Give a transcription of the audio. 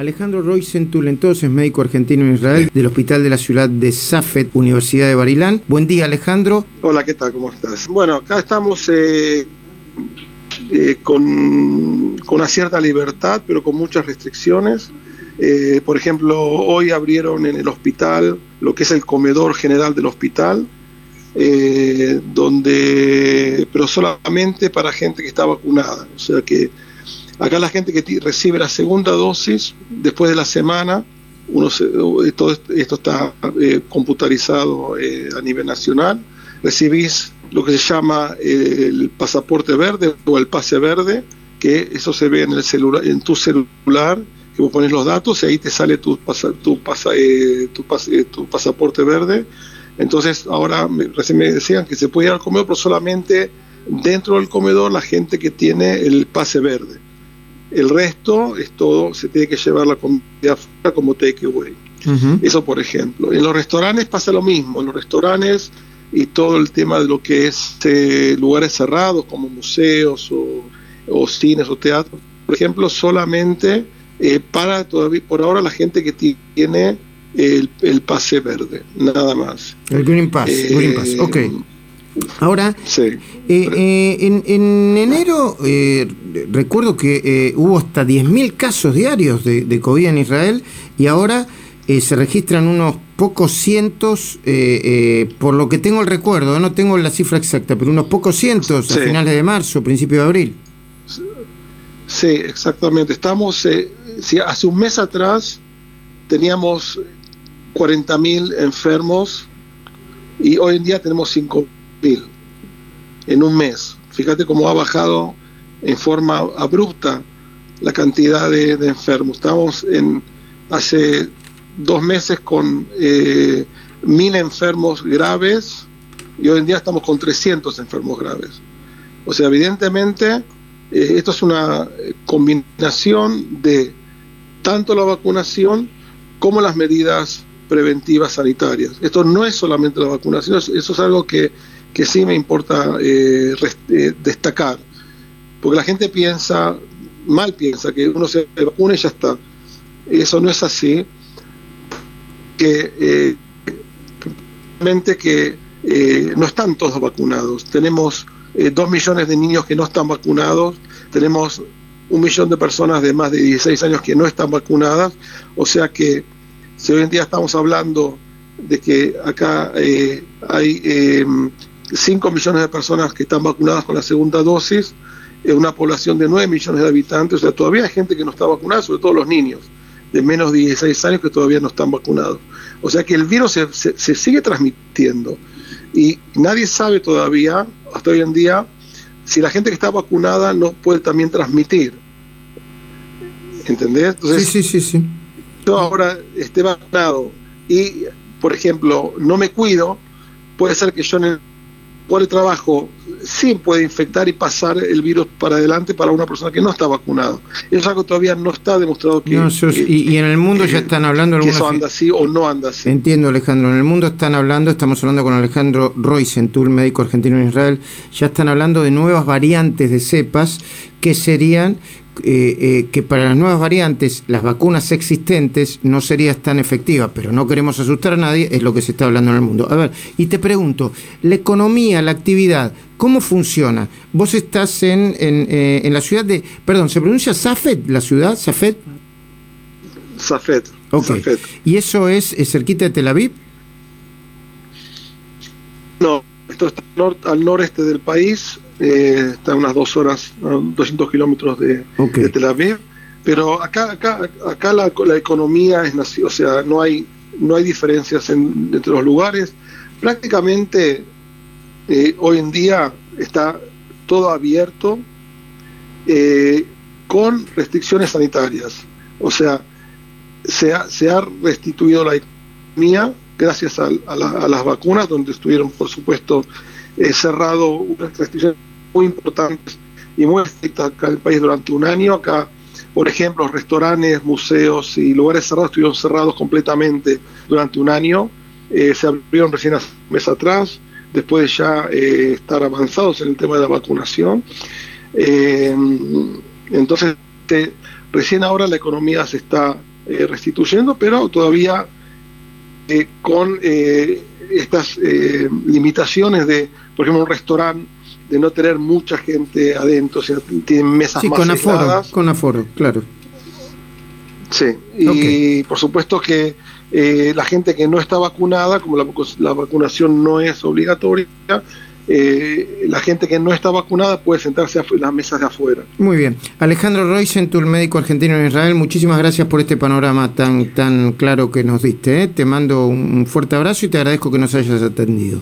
Alejandro Roycentul, entonces médico argentino en Israel, del Hospital de la Ciudad de Safed, Universidad de Barilán. Buen día, Alejandro. Hola, ¿qué tal? ¿Cómo estás? Bueno, acá estamos eh, eh, con, una cierta libertad, pero con muchas restricciones. Eh, por ejemplo, hoy abrieron en el hospital lo que es el comedor general del hospital, donde, pero solamente para gente que está vacunada. O sea que Acá la gente que recibe la segunda dosis, después de la semana, uno esto, está eh, computarizado eh, a nivel nacional, recibís lo que se llama eh, el pasaporte verde o el pase verde, que eso se ve en, el celular, en tu celular, que vos pones los datos y ahí te sale tu, tu, tu, tu pasaporte verde. Entonces ahora recién me decían que se puede ir al comedor, pero solamente dentro del comedor la gente que tiene el pase verde. El resto es todo, se tiene que llevar la comida afuera como takeaway. Eso por ejemplo. En los restaurantes pasa lo mismo. En los restaurantes y todo el tema de lo que es eh, lugares cerrados como museos o, cines o teatros, por ejemplo, solamente eh, para todavía por ahora la gente que tiene el, pase verde, nada más. El Green Pass, Green Pass, ok. Eh, Ahora, eh, eh, en, enero eh, recuerdo que hubo hasta 10.000 casos diarios de, COVID en Israel y ahora se registran unos pocos cientos, por lo que tengo el recuerdo, no tengo la cifra exacta, pero unos pocos cientos a finales de marzo, principio de abril. Sí, exactamente. Estamos, si hace un mes atrás teníamos 40.000 enfermos y hoy en día tenemos 5.000 en un mes. Fíjate cómo ha bajado en forma abrupta la cantidad de, enfermos. Estamos en hace dos meses con eh, mil enfermos graves y hoy en día estamos con 300 enfermos graves. O sea, evidentemente eh, esto es una combinación de tanto la vacunación como las medidas preventivas sanitarias. Esto no es solamente la vacunación, eso es algo que que sí me importa eh, eh, destacar, porque la gente piensa, mal piensa, que uno se vacuna y ya está. Eso no es así, que eh, que eh, no están todos vacunados. Tenemos dos millones de niños que no están vacunados, tenemos un millón de personas de más de 16 años que no están vacunadas, o sea que si hoy en día estamos hablando de que acá hay 5 millones de personas que están vacunadas con la segunda dosis, en una población de 9 millones de habitantes, o sea, todavía hay gente que no está vacunada, sobre todo los niños de menos de 16 años que todavía no están vacunados. O sea que el virus se, se, sigue transmitiendo y nadie sabe todavía, hasta hoy en día, si la gente que está vacunada no puede también transmitir. ¿Entendés? Entonces, sí, sí, sí, sí. Yo ahora esté vacunado y, por ejemplo, no me cuido, puede ser que yo en el por el trabajo sí puede infectar y pasar el virus para adelante para una persona que no está vacunado. Eso es algo que todavía no está demostrado que... y, en el mundo ya están hablando... Que eso anda así o no anda así. Entiendo Alejandro, en el mundo están hablando, estamos hablando con Alejandro Roycentul, médico argentino en Israel, ya están hablando de nuevas variantes de cepas que serían eh, eh, que para las nuevas variantes las vacunas existentes no serían tan efectivas, pero no queremos asustar a nadie, es lo que se está hablando en el mundo. A ver, y te pregunto, la economía, la actividad, ¿cómo funciona? Vos estás en, en, eh, en la ciudad de, perdón, ¿se pronuncia Safed, la ciudad? Safed. Safed. Okay. ¿Y eso es, cerquita de Tel Aviv? No, esto está al noreste del país, eh, está a unas dos horas, 200 kilómetros de, Tel Aviv, pero acá, acá, acá la, economía es, o sea, no hay, no hay diferencias entre los lugares. Prácticamente eh, hoy en día está todo abierto eh, con restricciones sanitarias. O sea, se ha, se ha restituido la economía gracias a, las vacunas, donde estuvieron, por supuesto, cerrado unas restricciones muy importantes y muy estrictas acá en el país durante un año. Acá, por ejemplo, restaurantes, museos y lugares cerrados estuvieron cerrados completamente durante un año. Eh, se abrieron recién hace un mes atrás, después de ya eh, estar avanzados en el tema de la vacunación. Eh, entonces, recién ahora la economía se está eh, restituyendo, pero todavía eh, con eh, estas limitaciones de, por ejemplo, un restaurante de no tener mucha gente adentro, o sea, tienen mesas más con aforo, con aforo, claro. Sí, y por supuesto que la gente que no está vacunada, como la, la vacunación no es obligatoria, eh, la gente que no está vacunada puede sentarse en las mesas de afuera. Muy bien. Alejandro Roycentul, médico argentino en Israel, muchísimas gracias por este panorama tan, tan claro que nos diste. ¿eh? Te mando un fuerte abrazo y te agradezco que nos hayas atendido.